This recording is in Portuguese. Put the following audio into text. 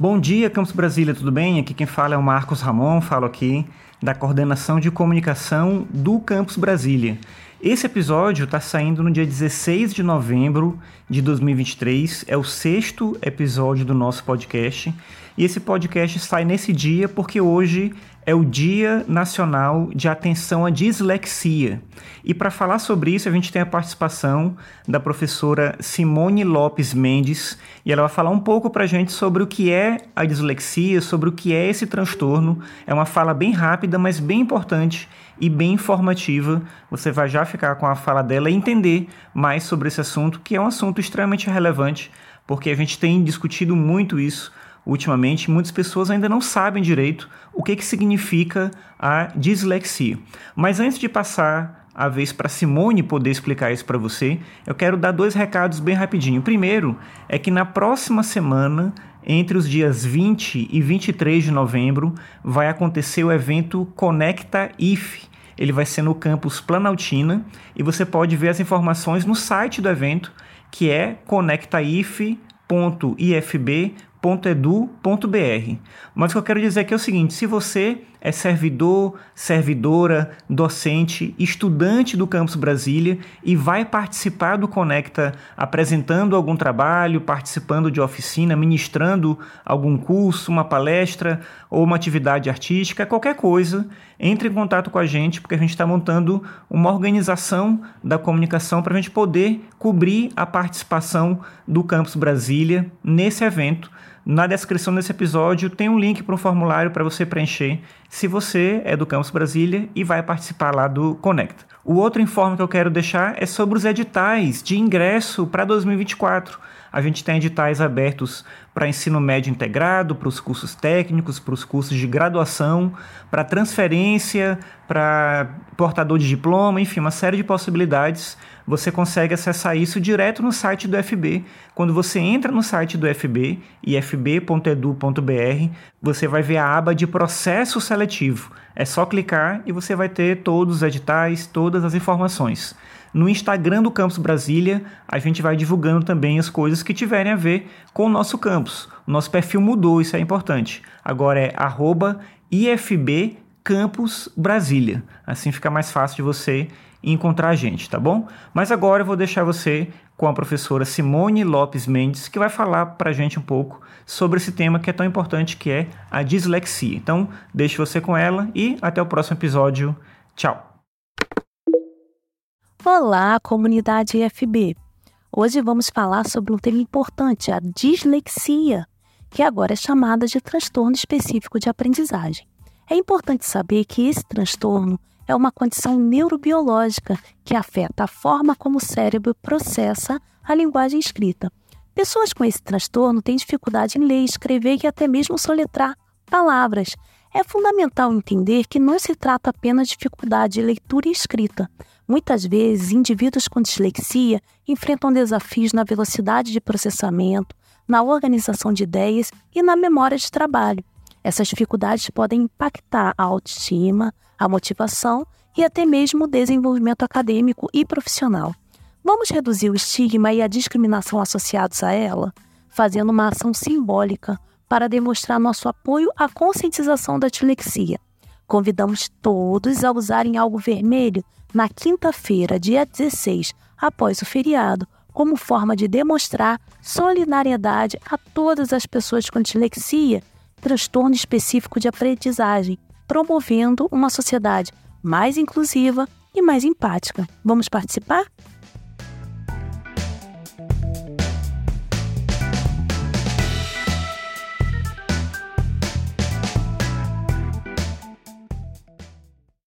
Bom dia, Campus Brasília, tudo bem? Aqui quem fala é o Marcos Ramon, falo aqui da coordenação de comunicação do Campus Brasília. Esse episódio está saindo no dia 16 de novembro de 2023, é o sexto episódio do nosso podcast. E esse podcast sai nesse dia porque hoje é o Dia Nacional de Atenção à Dislexia. E para falar sobre isso, a gente tem a participação da professora Simone Lopes Mendes, e ela vai falar um pouco para a gente sobre o que é a dislexia, sobre o que é esse transtorno. É uma fala bem rápida, mas bem importante e bem informativa. Você vai já ficar com a fala dela e entender mais sobre esse assunto, que é um assunto extremamente relevante, porque a gente tem discutido muito isso ultimamente, muitas pessoas ainda não sabem direito o que, que significa a dislexia. Mas antes de passar a vez para Simone poder explicar isso para você, eu quero dar dois recados bem rapidinho. primeiro é que na próxima semana, entre os dias 20 e 23 de novembro, vai acontecer o evento Conecta IF. Ele vai ser no campus Planaltina e você pode ver as informações no site do evento, que é conectaif.ifb edu.br. Mas o que eu quero dizer aqui é o seguinte: se você é servidor, servidora, docente, estudante do Campus Brasília e vai participar do Conecta apresentando algum trabalho, participando de oficina, ministrando algum curso, uma palestra ou uma atividade artística, qualquer coisa, entre em contato com a gente, porque a gente está montando uma organização da comunicação para a gente poder cobrir a participação do Campus Brasília nesse evento na descrição desse episódio tem um link para um formulário para você preencher se você é do Campus Brasília e vai participar lá do Conecta. O outro informe que eu quero deixar é sobre os editais de ingresso para 2024. A gente tem editais abertos para ensino médio integrado, para os cursos técnicos, para os cursos de graduação, para transferência, para portador de diploma, enfim, uma série de possibilidades. Você consegue acessar isso direto no site do FB. Quando você entra no site do FB, ifb.edu.br, você vai ver a aba de processo seletivo. É só clicar e você vai ter todos os editais, todas as informações. No Instagram do Campus Brasília, a gente vai divulgando também as coisas que tiverem a ver com o nosso campus. O nosso perfil mudou, isso é importante. Agora é IFB Campus Brasília. Assim fica mais fácil de você encontrar a gente, tá bom? Mas agora eu vou deixar você com a professora Simone Lopes Mendes, que vai falar para a gente um pouco sobre esse tema que é tão importante, que é a dislexia. Então, deixo você com ela e até o próximo episódio. Tchau! Olá, comunidade IFB! Hoje vamos falar sobre um tema importante, a dislexia, que agora é chamada de transtorno específico de aprendizagem. É importante saber que esse transtorno é uma condição neurobiológica que afeta a forma como o cérebro processa a linguagem escrita. Pessoas com esse transtorno têm dificuldade em ler, escrever e até mesmo soletrar palavras. É fundamental entender que não se trata apenas de dificuldade de leitura e escrita, Muitas vezes, indivíduos com dislexia enfrentam desafios na velocidade de processamento, na organização de ideias e na memória de trabalho. Essas dificuldades podem impactar a autoestima, a motivação e até mesmo o desenvolvimento acadêmico e profissional. Vamos reduzir o estigma e a discriminação associados a ela, fazendo uma ação simbólica para demonstrar nosso apoio à conscientização da dislexia. Convidamos todos a usarem algo vermelho na quinta-feira, dia 16, após o feriado, como forma de demonstrar solidariedade a todas as pessoas com dislexia, transtorno específico de aprendizagem, promovendo uma sociedade mais inclusiva e mais empática. Vamos participar?